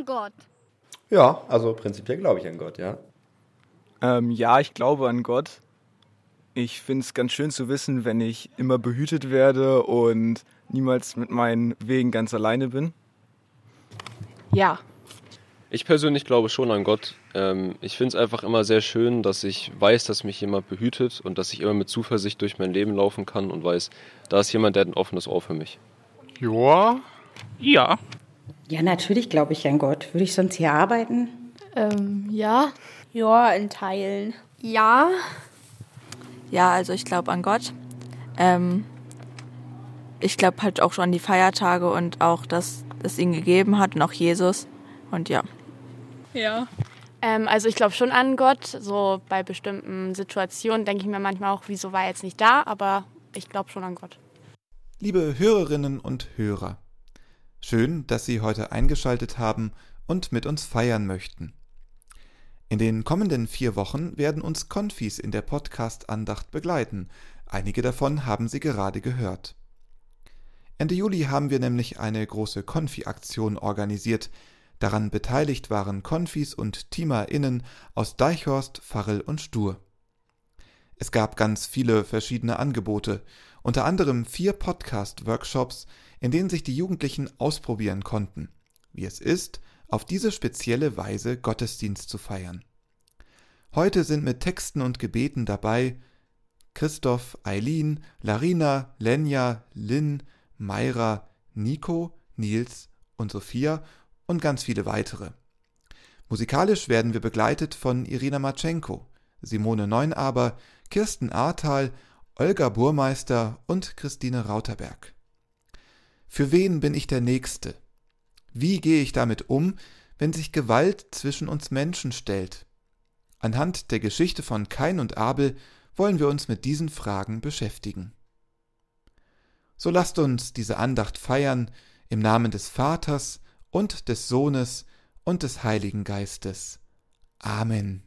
An Gott? Ja, also prinzipiell glaube ich an Gott, ja. Ähm, ja, ich glaube an Gott. Ich finde es ganz schön zu wissen, wenn ich immer behütet werde und niemals mit meinen Wegen ganz alleine bin. Ja. Ich persönlich glaube schon an Gott. Ähm, ich finde es einfach immer sehr schön, dass ich weiß, dass mich jemand behütet und dass ich immer mit Zuversicht durch mein Leben laufen kann und weiß, da ist jemand, der hat ein offenes Ohr für mich. Ja. Ja. Ja, natürlich glaube ich an Gott. Würde ich sonst hier arbeiten? Ähm, ja. Ja, in Teilen. Ja. Ja, also ich glaube an Gott. Ähm, ich glaube halt auch schon an die Feiertage und auch, dass es ihn gegeben hat und auch Jesus. Und ja. Ja. Ähm, also ich glaube schon an Gott. So bei bestimmten Situationen denke ich mir manchmal auch, wieso war er jetzt nicht da, aber ich glaube schon an Gott. Liebe Hörerinnen und Hörer, schön, dass Sie heute eingeschaltet haben und mit uns feiern möchten. In den kommenden vier Wochen werden uns Konfis in der Podcast-Andacht begleiten. Einige davon haben Sie gerade gehört. Ende Juli haben wir nämlich eine große Konfi-Aktion organisiert. Daran beteiligt waren Konfis und TeamerInnen aus Deichhorst, Farrell und Stur. Es gab ganz viele verschiedene Angebote, unter anderem vier Podcast-Workshops, in denen sich die Jugendlichen ausprobieren konnten, wie es ist, auf diese spezielle Weise Gottesdienst zu feiern. Heute sind mit Texten und Gebeten dabei Christoph, Eileen, Larina, Lenja, Lynn, Mayra, Nico, Nils und Sophia und ganz viele weitere. Musikalisch werden wir begleitet von Irina Matschenko, Simone Neunaber, Kirsten Ahrtal, Olga Burmeister und Christine Rauterberg. Für wen bin ich der Nächste? Wie gehe ich damit um, wenn sich Gewalt zwischen uns Menschen stellt? Anhand der Geschichte von Kain und Abel wollen wir uns mit diesen Fragen beschäftigen. So lasst uns diese Andacht feiern im Namen des Vaters und des Sohnes und des Heiligen Geistes. Amen.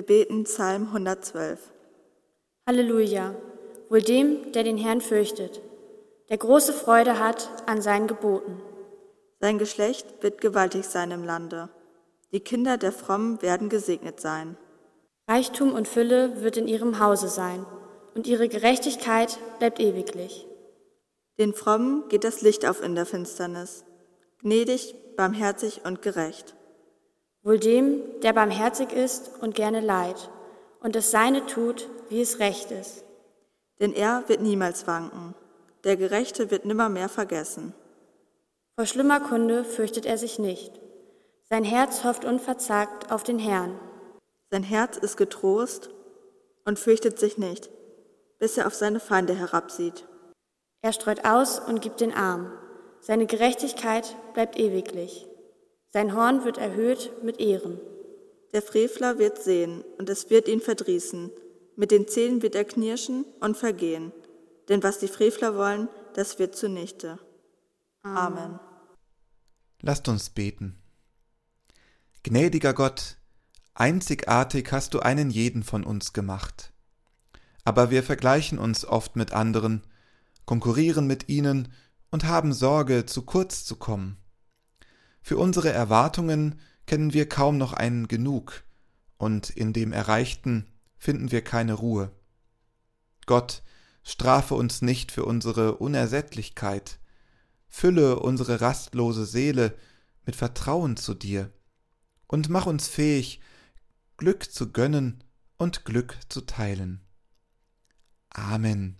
Wir beten Psalm 112. Halleluja, wohl dem, der den Herrn fürchtet, der große Freude hat an seinen Geboten. Sein Geschlecht wird gewaltig sein im Lande. Die Kinder der Frommen werden gesegnet sein. Reichtum und Fülle wird in ihrem Hause sein, und ihre Gerechtigkeit bleibt ewiglich. Den Frommen geht das Licht auf in der Finsternis, gnädig, barmherzig und gerecht. Wohl dem, der barmherzig ist und gerne leid und das Seine tut, wie es recht ist. Denn er wird niemals wanken, der Gerechte wird nimmermehr vergessen. Vor schlimmer Kunde fürchtet er sich nicht. Sein Herz hofft unverzagt auf den Herrn. Sein Herz ist getrost und fürchtet sich nicht, bis er auf seine Feinde herabsieht. Er streut aus und gibt den Arm. Seine Gerechtigkeit bleibt ewiglich. Sein Horn wird erhöht mit Ehren. Der Frevler wird sehen, und es wird ihn verdrießen. Mit den Zähnen wird er knirschen und vergehen. Denn was die Frevler wollen, das wird zunichte. Amen. Lasst uns beten. Gnädiger Gott, einzigartig hast du einen jeden von uns gemacht. Aber wir vergleichen uns oft mit anderen, konkurrieren mit ihnen und haben Sorge, zu kurz zu kommen. Für unsere Erwartungen kennen wir kaum noch einen genug, und in dem Erreichten finden wir keine Ruhe. Gott, strafe uns nicht für unsere Unersättlichkeit, fülle unsere rastlose Seele mit Vertrauen zu dir und mach uns fähig, Glück zu gönnen und Glück zu teilen. Amen.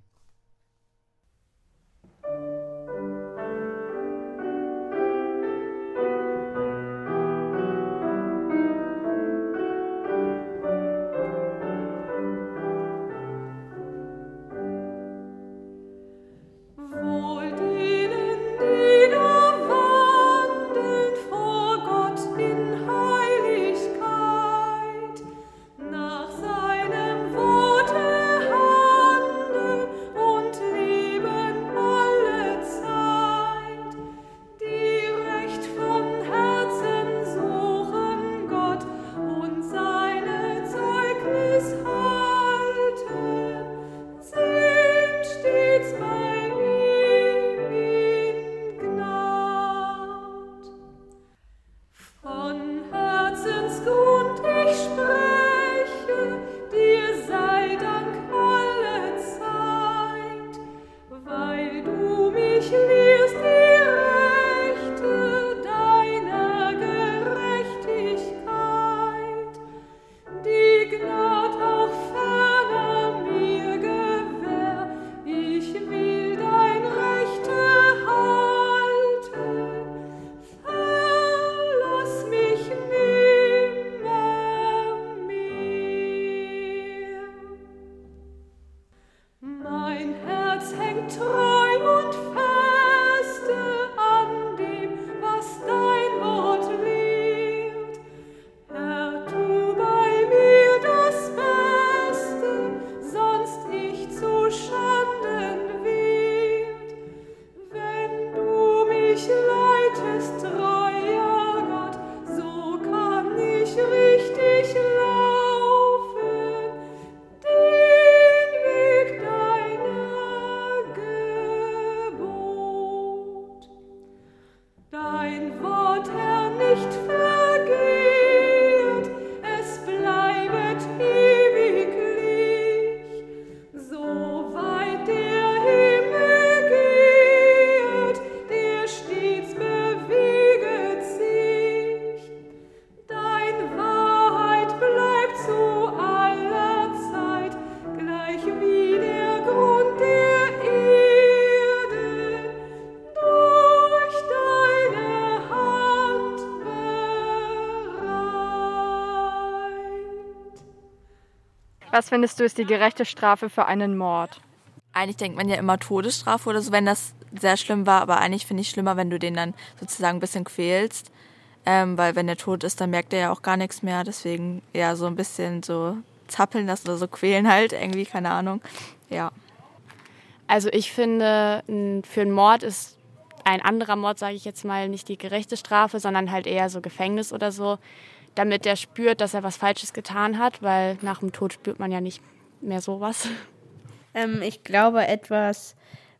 Findest du ist die gerechte Strafe für einen Mord? Eigentlich denkt man ja immer Todesstrafe oder so, wenn das sehr schlimm war, aber eigentlich finde ich es schlimmer, wenn du den dann sozusagen ein bisschen quälst. Ähm, weil wenn er tot ist, dann merkt er ja auch gar nichts mehr. Deswegen ja so ein bisschen so zappeln lassen oder so quälen halt, irgendwie, keine Ahnung. Ja. Also ich finde, für einen Mord ist ein anderer Mord, sage ich jetzt mal, nicht die gerechte Strafe, sondern halt eher so Gefängnis oder so damit er spürt, dass er was Falsches getan hat, weil nach dem Tod spürt man ja nicht mehr sowas. Ähm, ich glaube etwas,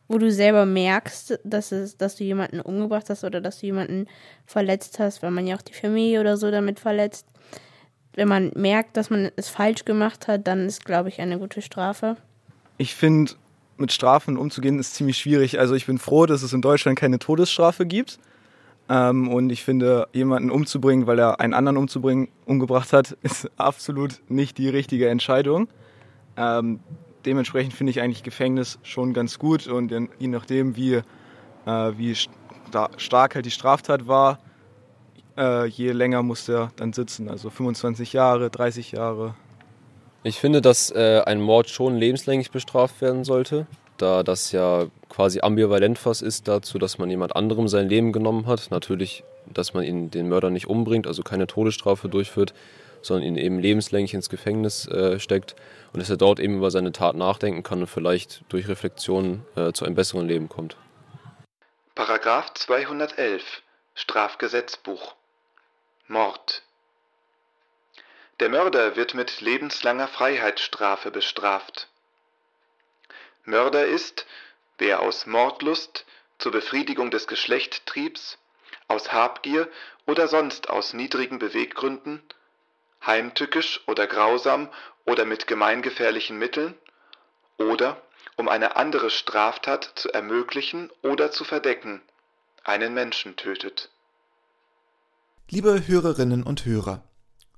wo du selber merkst, dass, es, dass du jemanden umgebracht hast oder dass du jemanden verletzt hast, weil man ja auch die Familie oder so damit verletzt. Wenn man merkt, dass man es falsch gemacht hat, dann ist, glaube ich, eine gute Strafe. Ich finde, mit Strafen umzugehen ist ziemlich schwierig. Also ich bin froh, dass es in Deutschland keine Todesstrafe gibt. Ähm, und ich finde, jemanden umzubringen, weil er einen anderen umzubringen, umgebracht hat, ist absolut nicht die richtige Entscheidung. Ähm, dementsprechend finde ich eigentlich Gefängnis schon ganz gut und je nachdem, wie, äh, wie stark halt die Straftat war, äh, je länger muss er dann sitzen. Also 25 Jahre, 30 Jahre. Ich finde, dass äh, ein Mord schon lebenslänglich bestraft werden sollte. Da das ja quasi ambivalent was ist dazu, dass man jemand anderem sein Leben genommen hat. Natürlich, dass man ihn, den Mörder nicht umbringt, also keine Todesstrafe durchführt, sondern ihn eben lebenslänglich ins Gefängnis äh, steckt und dass er dort eben über seine Tat nachdenken kann und vielleicht durch Reflexion äh, zu einem besseren Leben kommt. Paragraph 211 Strafgesetzbuch Mord Der Mörder wird mit lebenslanger Freiheitsstrafe bestraft. Mörder ist, wer aus Mordlust, zur Befriedigung des Geschlechttriebs, aus Habgier oder sonst aus niedrigen Beweggründen, heimtückisch oder grausam oder mit gemeingefährlichen Mitteln, oder um eine andere Straftat zu ermöglichen oder zu verdecken, einen Menschen tötet. Liebe Hörerinnen und Hörer,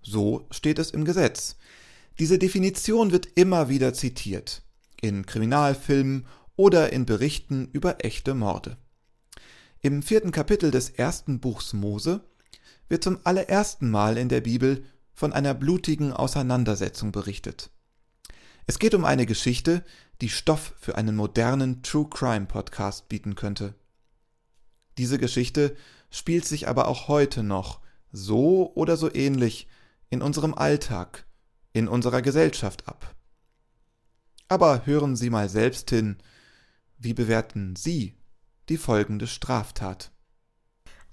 so steht es im Gesetz. Diese Definition wird immer wieder zitiert, in Kriminalfilmen oder in Berichten über echte Morde. Im vierten Kapitel des ersten Buchs Mose wird zum allerersten Mal in der Bibel von einer blutigen Auseinandersetzung berichtet. Es geht um eine Geschichte, die Stoff für einen modernen True Crime Podcast bieten könnte. Diese Geschichte spielt sich aber auch heute noch so oder so ähnlich in unserem Alltag, in unserer Gesellschaft ab. Aber hören Sie mal selbst hin, wie bewerten Sie die folgende Straftat?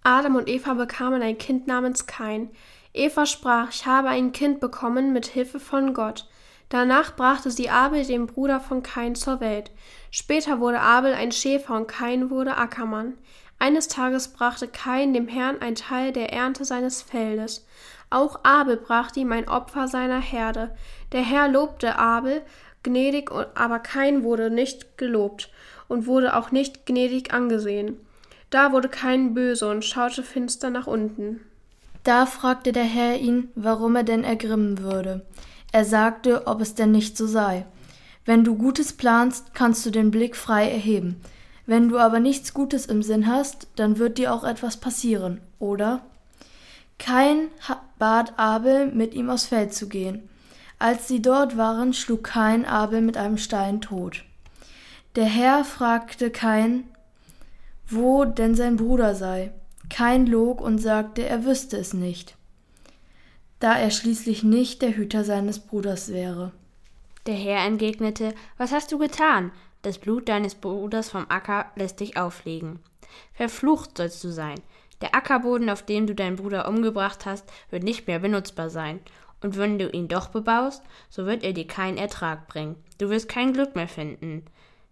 Adam und Eva bekamen ein Kind namens Kain. Eva sprach, ich habe ein Kind bekommen mit Hilfe von Gott. Danach brachte sie Abel, den Bruder von Kain, zur Welt. Später wurde Abel ein Schäfer und Kain wurde Ackermann. Eines Tages brachte Kain dem Herrn ein Teil der Ernte seines Feldes. Auch Abel brachte ihm ein Opfer seiner Herde. Der Herr lobte Abel gnädig, aber Kain wurde nicht gelobt und wurde auch nicht gnädig angesehen. Da wurde Kain böse und schaute finster nach unten. Da fragte der Herr ihn, warum er denn ergrimmen würde. Er sagte, ob es denn nicht so sei. Wenn du Gutes planst, kannst du den Blick frei erheben. Wenn du aber nichts Gutes im Sinn hast, dann wird dir auch etwas passieren, oder? Kain bat Abel, mit ihm aufs Feld zu gehen. Als sie dort waren, schlug Kain Abel mit einem Stein tot. Der Herr fragte Kain, wo denn sein Bruder sei. Kain log und sagte, er wüsste es nicht da er schließlich nicht der Hüter seines Bruders wäre. Der Herr entgegnete, Was hast du getan? Das Blut deines Bruders vom Acker lässt dich auflegen. Verflucht sollst du sein. Der Ackerboden, auf dem du deinen Bruder umgebracht hast, wird nicht mehr benutzbar sein. Und wenn du ihn doch bebaust, so wird er dir keinen Ertrag bringen. Du wirst kein Glück mehr finden.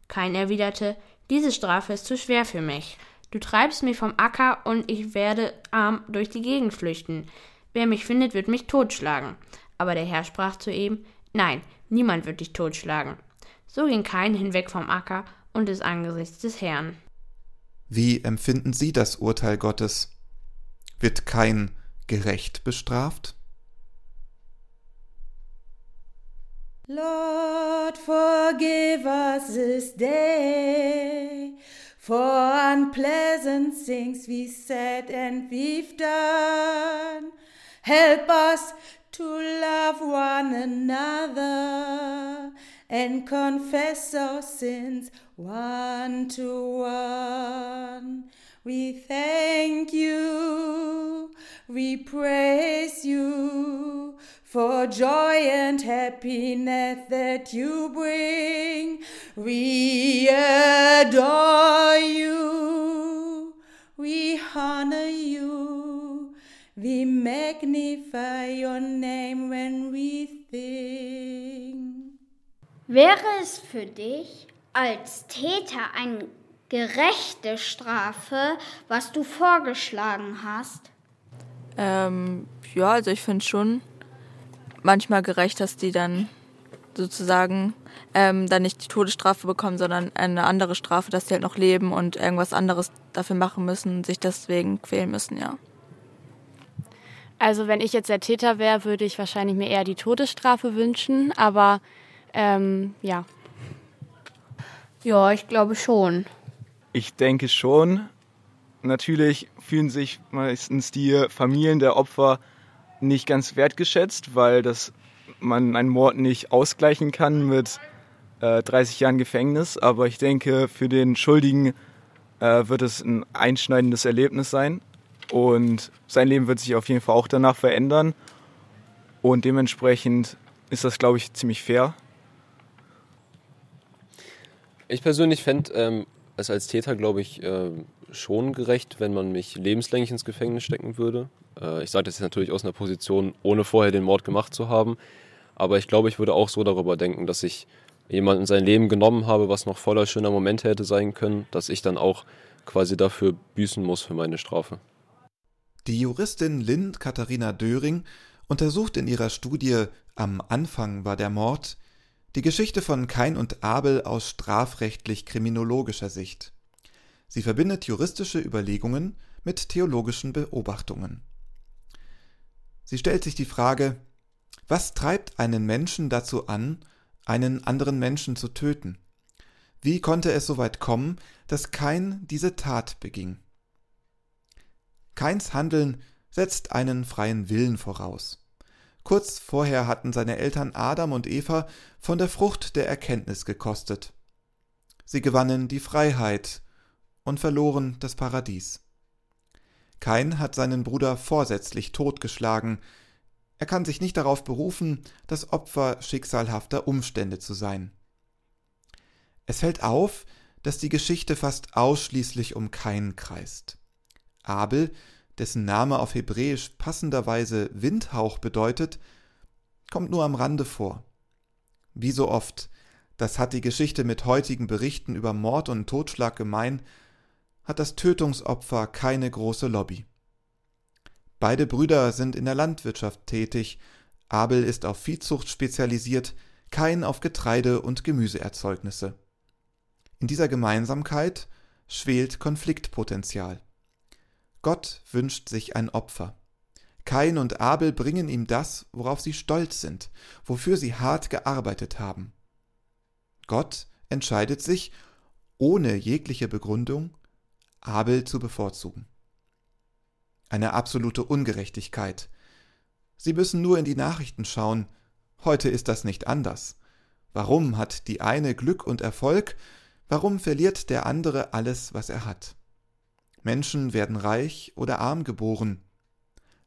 Kain erwiderte, diese Strafe ist zu schwer für mich. Du treibst mich vom Acker und ich werde arm durch die Gegend flüchten. Wer mich findet, wird mich totschlagen. Aber der Herr sprach zu ihm, Nein, niemand wird dich totschlagen. So ging Kain hinweg vom Acker und des Angesichts des Herrn. Wie empfinden Sie das Urteil Gottes? Wird Kain gerecht bestraft? Lord, forgive us this day for unpleasant things we said and we've done. Help us to love one another and confess our sins one to one. We thank you, we praise you for joy and happiness that you bring. We adore you, we honor you. We magnify your name when we sing. Wäre es für dich als Täter eine gerechte Strafe, was du vorgeschlagen hast? Ähm, ja, also ich finde schon manchmal gerecht, dass die dann sozusagen ähm, dann nicht die Todesstrafe bekommen, sondern eine andere Strafe, dass die halt noch leben und irgendwas anderes dafür machen müssen, sich deswegen quälen müssen, ja. Also wenn ich jetzt der Täter wäre, würde ich wahrscheinlich mir eher die Todesstrafe wünschen, aber ähm, ja. Ja, ich glaube schon. Ich denke schon. Natürlich fühlen sich meistens die Familien der Opfer nicht ganz wertgeschätzt, weil das man einen Mord nicht ausgleichen kann mit äh, 30 Jahren Gefängnis, aber ich denke, für den Schuldigen äh, wird es ein einschneidendes Erlebnis sein. Und sein Leben wird sich auf jeden Fall auch danach verändern. Und dementsprechend ist das, glaube ich, ziemlich fair. Ich persönlich fände ähm, es als Täter, glaube ich, äh, schon gerecht, wenn man mich lebenslänglich ins Gefängnis stecken würde. Äh, ich sage das jetzt natürlich aus einer Position, ohne vorher den Mord gemacht zu haben. Aber ich glaube, ich würde auch so darüber denken, dass ich jemanden in sein Leben genommen habe, was noch voller schöner Momente hätte sein können, dass ich dann auch quasi dafür büßen muss für meine Strafe. Die Juristin Lynn Katharina Döring untersucht in ihrer Studie Am Anfang war der Mord die Geschichte von Kain und Abel aus strafrechtlich-kriminologischer Sicht. Sie verbindet juristische Überlegungen mit theologischen Beobachtungen. Sie stellt sich die Frage, was treibt einen Menschen dazu an, einen anderen Menschen zu töten? Wie konnte es so weit kommen, dass Kain diese Tat beging? Kains Handeln setzt einen freien Willen voraus. Kurz vorher hatten seine Eltern Adam und Eva von der Frucht der Erkenntnis gekostet. Sie gewannen die Freiheit und verloren das Paradies. Kain hat seinen Bruder vorsätzlich totgeschlagen. Er kann sich nicht darauf berufen, das Opfer schicksalhafter Umstände zu sein. Es fällt auf, dass die Geschichte fast ausschließlich um Kain kreist. Abel dessen Name auf Hebräisch passenderweise Windhauch bedeutet, kommt nur am Rande vor. Wie so oft, das hat die Geschichte mit heutigen Berichten über Mord und Totschlag gemein, hat das Tötungsopfer keine große Lobby. Beide Brüder sind in der Landwirtschaft tätig, Abel ist auf Viehzucht spezialisiert, Kain auf Getreide und Gemüseerzeugnisse. In dieser Gemeinsamkeit schwelt Konfliktpotenzial. Gott wünscht sich ein Opfer. Kain und Abel bringen ihm das, worauf sie stolz sind, wofür sie hart gearbeitet haben. Gott entscheidet sich, ohne jegliche Begründung, Abel zu bevorzugen. Eine absolute Ungerechtigkeit. Sie müssen nur in die Nachrichten schauen. Heute ist das nicht anders. Warum hat die eine Glück und Erfolg? Warum verliert der andere alles, was er hat? Menschen werden reich oder arm geboren,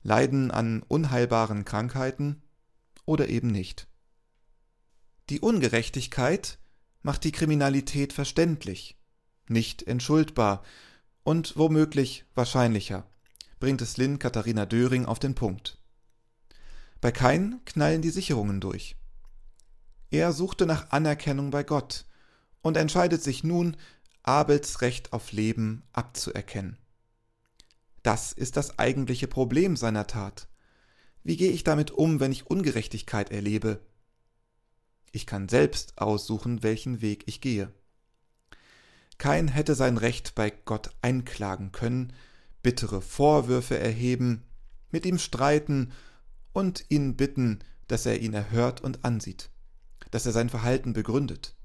leiden an unheilbaren Krankheiten oder eben nicht. Die Ungerechtigkeit macht die Kriminalität verständlich, nicht entschuldbar und womöglich wahrscheinlicher, bringt es Lynn Katharina Döring auf den Punkt. Bei Kain knallen die Sicherungen durch. Er suchte nach Anerkennung bei Gott und entscheidet sich nun, Abels Recht auf Leben abzuerkennen. Das ist das eigentliche Problem seiner Tat. Wie gehe ich damit um, wenn ich Ungerechtigkeit erlebe? Ich kann selbst aussuchen, welchen Weg ich gehe. Kein hätte sein Recht bei Gott einklagen können, bittere Vorwürfe erheben, mit ihm streiten und ihn bitten, dass er ihn erhört und ansieht, dass er sein Verhalten begründet.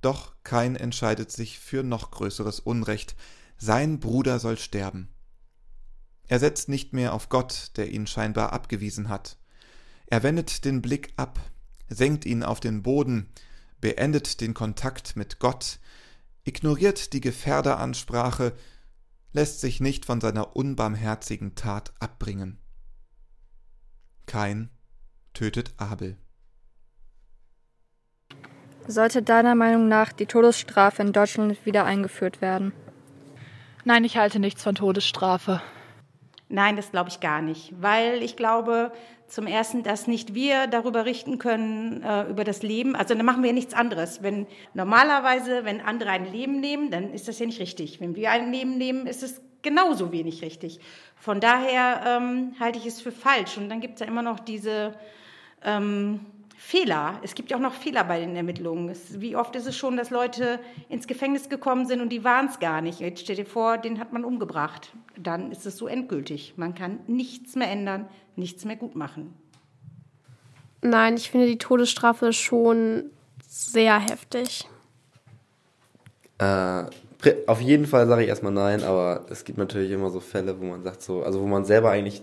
Doch kein entscheidet sich für noch größeres Unrecht. Sein Bruder soll sterben. Er setzt nicht mehr auf Gott, der ihn scheinbar abgewiesen hat. Er wendet den Blick ab, senkt ihn auf den Boden, beendet den Kontakt mit Gott, ignoriert die Gefährderansprache, lässt sich nicht von seiner unbarmherzigen Tat abbringen. Kain tötet Abel. Sollte deiner Meinung nach die Todesstrafe in Deutschland wieder eingeführt werden? Nein, ich halte nichts von Todesstrafe. Nein, das glaube ich gar nicht, weil ich glaube zum Ersten, dass nicht wir darüber richten können, äh, über das Leben. Also dann machen wir nichts anderes. Wenn normalerweise, wenn andere ein Leben nehmen, dann ist das ja nicht richtig. Wenn wir ein Leben nehmen, ist es genauso wenig richtig. Von daher ähm, halte ich es für falsch. Und dann gibt es ja immer noch diese ähm, Fehler. Es gibt ja auch noch Fehler bei den Ermittlungen. Es, wie oft ist es schon, dass Leute ins Gefängnis gekommen sind und die waren es gar nicht. Jetzt stell dir vor, den hat man umgebracht. Dann ist es so endgültig. Man kann nichts mehr ändern, nichts mehr gut machen. Nein, ich finde die Todesstrafe schon sehr heftig. Äh, auf jeden Fall sage ich erstmal nein, aber es gibt natürlich immer so Fälle, wo man sagt so, also wo man selber eigentlich,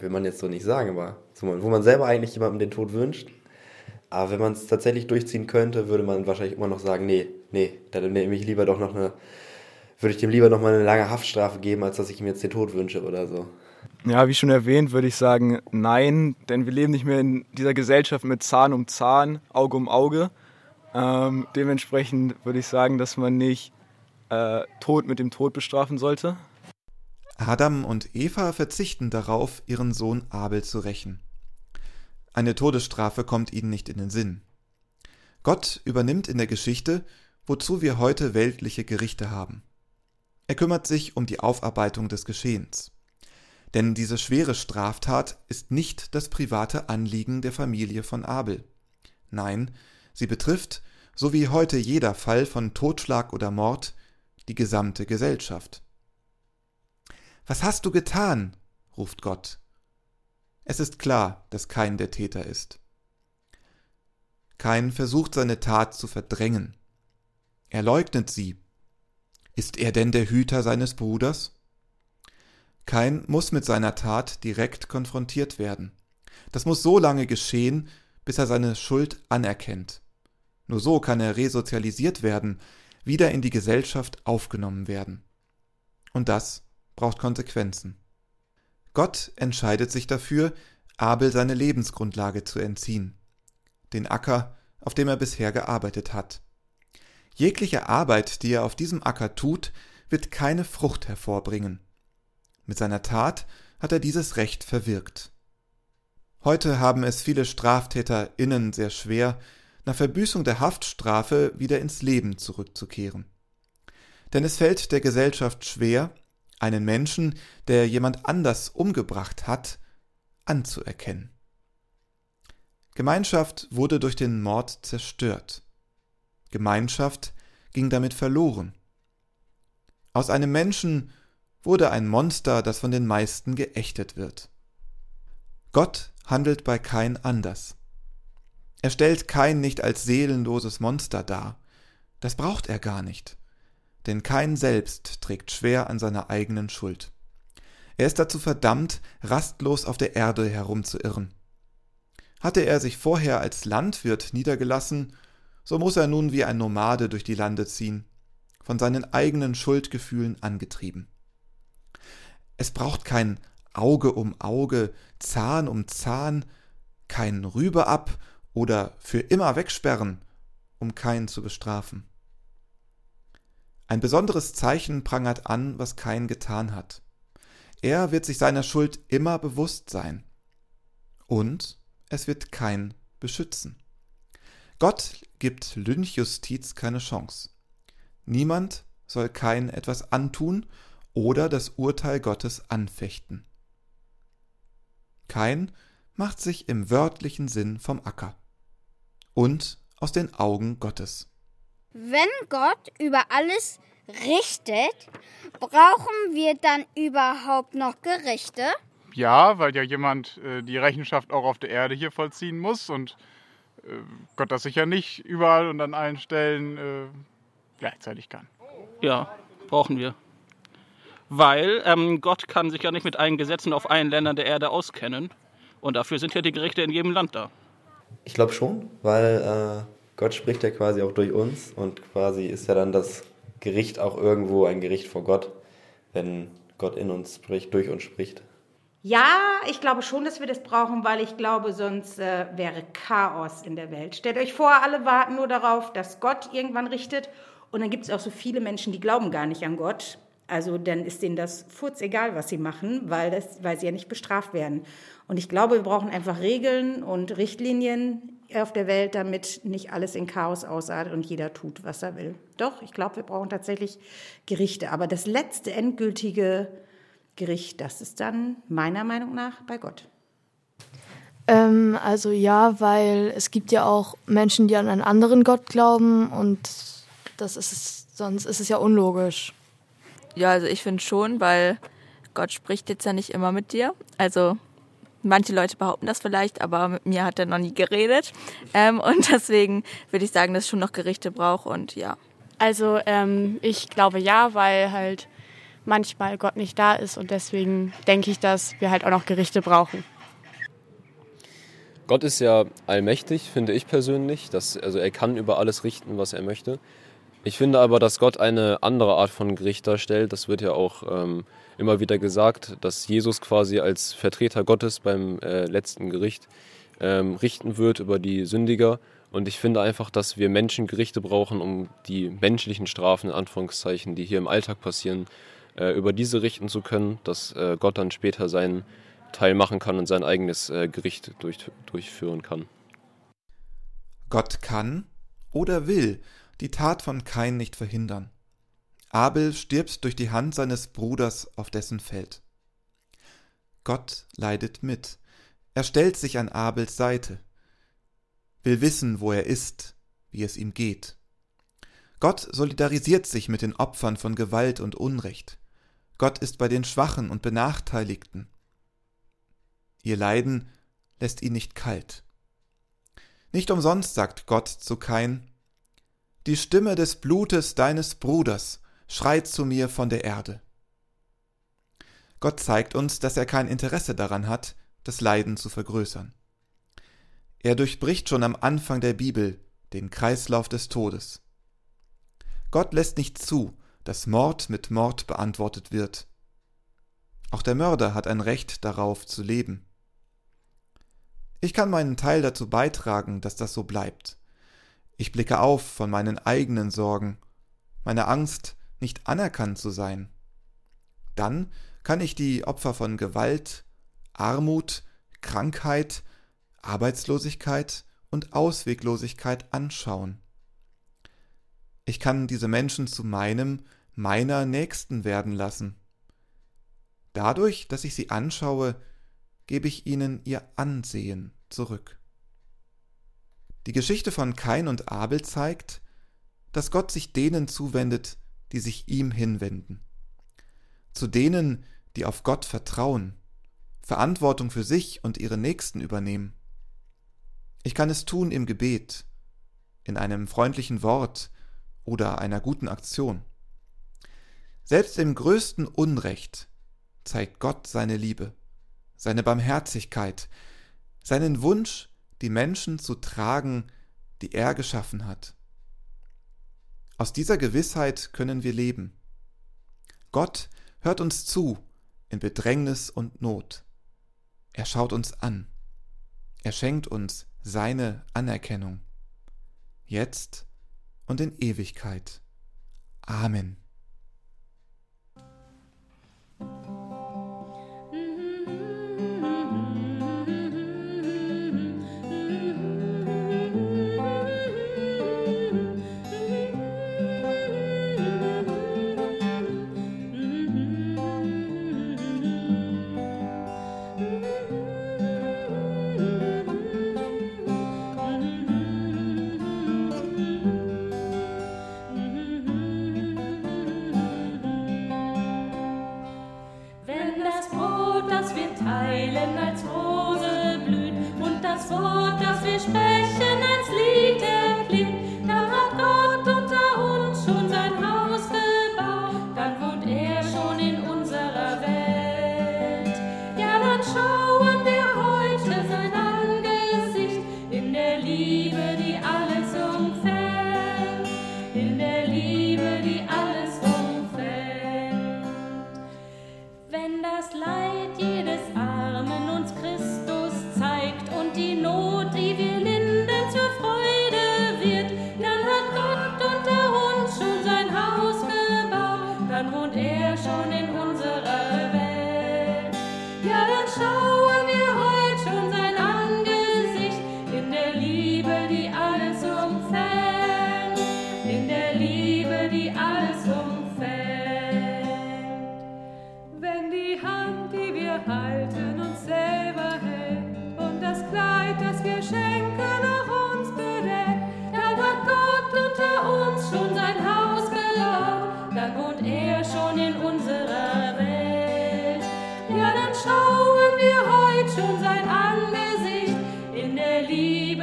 will man jetzt so nicht sagen, aber wo man selber eigentlich jemandem den Tod wünscht Aber wenn man es tatsächlich durchziehen könnte, würde man wahrscheinlich immer noch sagen, nee, nee, dann nehme ich lieber doch noch eine, würde ich dem lieber noch mal eine lange Haftstrafe geben, als dass ich ihm jetzt den Tod wünsche oder so. Ja, wie schon erwähnt, würde ich sagen, nein, denn wir leben nicht mehr in dieser Gesellschaft mit Zahn um Zahn, Auge um Auge. Ähm, dementsprechend würde ich sagen, dass man nicht äh, Tod mit dem Tod bestrafen sollte. Adam und Eva verzichten darauf, ihren Sohn Abel zu rächen. Eine Todesstrafe kommt ihnen nicht in den Sinn. Gott übernimmt in der Geschichte, wozu wir heute weltliche Gerichte haben. Er kümmert sich um die Aufarbeitung des Geschehens. Denn diese schwere Straftat ist nicht das private Anliegen der Familie von Abel. Nein, sie betrifft, so wie heute jeder Fall von Totschlag oder Mord, die gesamte Gesellschaft. Was hast du getan? ruft Gott. Es ist klar, dass Kain der Täter ist. Kain versucht seine Tat zu verdrängen. Er leugnet sie. Ist er denn der Hüter seines Bruders? Kain muss mit seiner Tat direkt konfrontiert werden. Das muss so lange geschehen, bis er seine Schuld anerkennt. Nur so kann er resozialisiert werden, wieder in die Gesellschaft aufgenommen werden. Und das braucht Konsequenzen. Gott entscheidet sich dafür, Abel seine Lebensgrundlage zu entziehen, den Acker, auf dem er bisher gearbeitet hat. Jegliche Arbeit, die er auf diesem Acker tut, wird keine Frucht hervorbringen. Mit seiner Tat hat er dieses Recht verwirkt. Heute haben es viele StraftäterInnen sehr schwer, nach Verbüßung der Haftstrafe wieder ins Leben zurückzukehren. Denn es fällt der Gesellschaft schwer, einen Menschen, der jemand anders umgebracht hat, anzuerkennen. Gemeinschaft wurde durch den Mord zerstört. Gemeinschaft ging damit verloren. Aus einem Menschen wurde ein Monster, das von den meisten geächtet wird. Gott handelt bei Kain anders. Er stellt Kain nicht als seelenloses Monster dar. Das braucht er gar nicht denn kein selbst trägt schwer an seiner eigenen Schuld. Er ist dazu verdammt, rastlos auf der Erde herumzuirren. Hatte er sich vorher als Landwirt niedergelassen, so muss er nun wie ein Nomade durch die Lande ziehen, von seinen eigenen Schuldgefühlen angetrieben. Es braucht kein Auge um Auge, Zahn um Zahn, kein Rübe ab oder für immer wegsperren, um keinen zu bestrafen. Ein besonderes Zeichen prangert an, was Kain getan hat. Er wird sich seiner Schuld immer bewusst sein. Und es wird Kain beschützen. Gott gibt Lynchjustiz keine Chance. Niemand soll Kain etwas antun oder das Urteil Gottes anfechten. Kain macht sich im wörtlichen Sinn vom Acker und aus den Augen Gottes. Wenn Gott über alles richtet, brauchen wir dann überhaupt noch Gerichte? Ja, weil ja jemand äh, die Rechenschaft auch auf der Erde hier vollziehen muss und äh, Gott das sicher nicht überall und an allen Stellen äh, gleichzeitig kann. Ja, brauchen wir. Weil ähm, Gott kann sich ja nicht mit allen Gesetzen auf allen Ländern der Erde auskennen. Und dafür sind ja die Gerichte in jedem Land da. Ich glaube schon, weil äh, Gott spricht ja quasi auch durch uns und quasi ist ja dann das Gericht auch irgendwo ein Gericht vor Gott, wenn Gott in uns spricht, durch uns spricht. Ja, ich glaube schon, dass wir das brauchen, weil ich glaube, sonst äh, wäre Chaos in der Welt. Stellt euch vor, alle warten nur darauf, dass Gott irgendwann richtet. Und dann gibt es auch so viele Menschen, die glauben gar nicht an Gott. Also dann ist denen das furz egal, was sie machen, weil, das, weil sie ja nicht bestraft werden. Und ich glaube, wir brauchen einfach Regeln und Richtlinien auf der Welt, damit nicht alles in Chaos ausartet und jeder tut, was er will. Doch, ich glaube, wir brauchen tatsächlich Gerichte. Aber das letzte endgültige Gericht, das ist dann meiner Meinung nach bei Gott. Ähm, also ja, weil es gibt ja auch Menschen, die an einen anderen Gott glauben und das ist es, sonst ist es ja unlogisch. Ja, also ich finde schon, weil Gott spricht jetzt ja nicht immer mit dir. Also Manche Leute behaupten das vielleicht, aber mit mir hat er noch nie geredet. Ähm, und deswegen würde ich sagen, dass es schon noch Gerichte braucht und ja. Also ähm, ich glaube ja, weil halt manchmal Gott nicht da ist und deswegen denke ich, dass wir halt auch noch Gerichte brauchen. Gott ist ja allmächtig, finde ich persönlich. Dass, also er kann über alles richten, was er möchte. Ich finde aber, dass Gott eine andere Art von Gericht darstellt. Das wird ja auch ähm, immer wieder gesagt, dass Jesus quasi als Vertreter Gottes beim äh, letzten Gericht ähm, richten wird über die Sündiger. Und ich finde einfach, dass wir Menschen Gerichte brauchen, um die menschlichen Strafen, in Anführungszeichen, die hier im Alltag passieren, äh, über diese richten zu können, dass äh, Gott dann später seinen Teil machen kann und sein eigenes äh, Gericht durch, durchführen kann. Gott kann oder will die Tat von Kain nicht verhindern. Abel stirbt durch die Hand seines Bruders auf dessen Feld. Gott leidet mit. Er stellt sich an Abels Seite, will wissen, wo er ist, wie es ihm geht. Gott solidarisiert sich mit den Opfern von Gewalt und Unrecht. Gott ist bei den Schwachen und Benachteiligten. Ihr Leiden lässt ihn nicht kalt. Nicht umsonst sagt Gott zu Kain, Die Stimme des Blutes deines Bruders schreit zu mir von der Erde. Gott zeigt uns, dass er kein Interesse daran hat, das Leiden zu vergrößern. Er durchbricht schon am Anfang der Bibel den Kreislauf des Todes. Gott lässt nicht zu, dass Mord mit Mord beantwortet wird. Auch der Mörder hat ein Recht darauf zu leben. Ich kann meinen Teil dazu beitragen, dass das so bleibt. Ich blicke auf von meinen eigenen Sorgen, meiner Angst, nicht anerkannt zu sein. Dann kann ich die Opfer von Gewalt, Armut, Krankheit, Arbeitslosigkeit und Ausweglosigkeit anschauen. Ich kann diese Menschen zu meinem, meiner Nächsten werden lassen. Dadurch, dass ich sie anschaue, gebe ich ihnen ihr Ansehen zurück. Die Geschichte von Kain und Abel zeigt, dass Gott sich denen zuwendet, die sich ihm hinwenden. Zu denen, die auf Gott vertrauen, Verantwortung für sich und ihre Nächsten übernehmen. Ich kann es tun im Gebet, in einem freundlichen Wort oder einer guten Aktion. Selbst im größten Unrecht zeigt Gott seine Liebe, seine Barmherzigkeit, seinen Wunsch, die Menschen zu tragen, die er geschaffen hat. Aus dieser Gewissheit können wir leben. Gott hört uns zu in Bedrängnis und Not. Er schaut uns an. Er schenkt uns seine Anerkennung, jetzt und in Ewigkeit. Amen.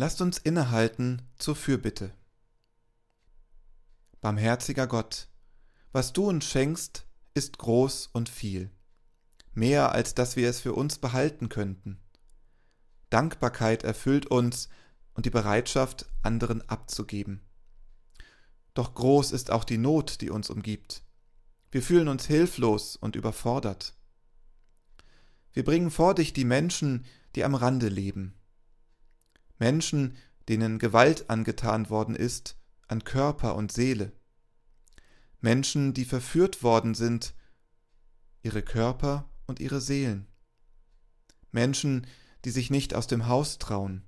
Lasst uns innehalten zur Fürbitte. Barmherziger Gott, was du uns schenkst, ist groß und viel, mehr als dass wir es für uns behalten könnten. Dankbarkeit erfüllt uns und die Bereitschaft, anderen abzugeben. Doch groß ist auch die Not, die uns umgibt. Wir fühlen uns hilflos und überfordert. Wir bringen vor dich die Menschen, die am Rande leben. Menschen, denen Gewalt angetan worden ist, an Körper und Seele. Menschen, die verführt worden sind, ihre Körper und ihre Seelen. Menschen, die sich nicht aus dem Haus trauen,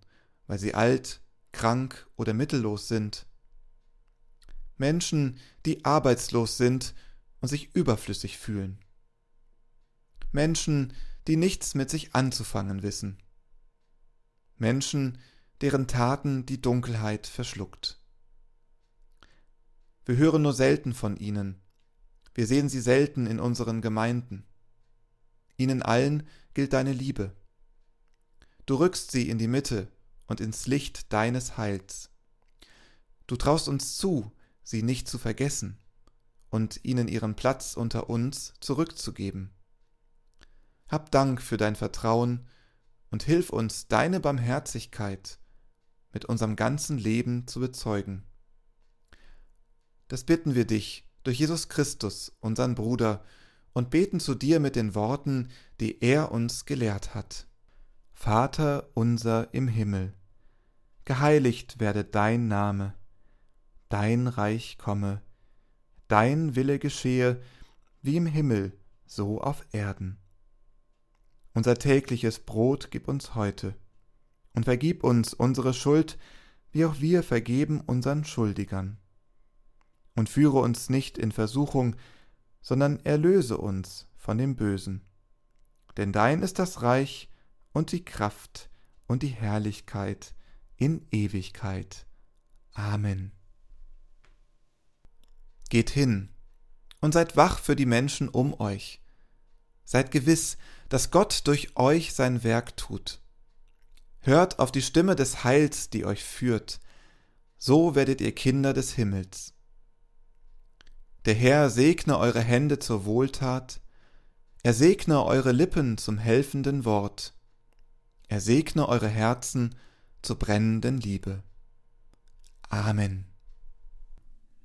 weil sie alt, krank oder mittellos sind. Menschen, die arbeitslos sind und sich überflüssig fühlen. Menschen, die nichts mit sich anzufangen wissen. Menschen, deren Taten die Dunkelheit verschluckt. Wir hören nur selten von ihnen, wir sehen sie selten in unseren Gemeinden. Ihnen allen gilt deine Liebe. Du rückst sie in die Mitte und ins Licht deines Heils. Du traust uns zu, sie nicht zu vergessen und ihnen ihren Platz unter uns zurückzugeben. Hab Dank für dein Vertrauen und hilf uns, deine Barmherzigkeit mit unserem ganzen Leben zu bezeugen. Das bitten wir dich durch Jesus Christus, unseren Bruder, und beten zu dir mit den Worten, die er uns gelehrt hat. Vater unser im Himmel, geheiligt werde dein Name, dein Reich komme, dein Wille geschehe, wie im Himmel, so auf Erden. Unser tägliches Brot gib uns heute, und vergib uns unsere Schuld, wie auch wir vergeben unseren Schuldigern. Und führe uns nicht in Versuchung, sondern erlöse uns von dem Bösen. Denn dein ist das Reich und die Kraft und die Herrlichkeit in Ewigkeit. Amen. Geht hin und seid wach für die Menschen um euch. Seid gewiss, dass Gott durch euch sein Werk tut. Hört auf die Stimme des Heils, die euch führt, so werdet ihr Kinder des Himmels. Der Herr segne eure Hände zur Wohltat, er segne eure Lippen zum helfenden Wort, er segne eure Herzen zur brennenden Liebe. Amen.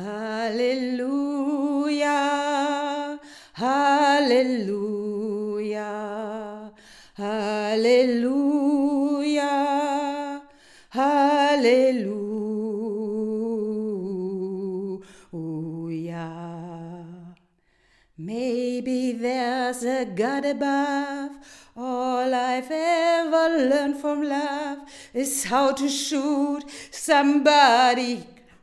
Hallelujah! Hallelujah! Hallelujah! Hallelujah! Maybe there's a God above. All I've ever learned from love is how to shoot somebody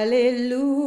Halleluja,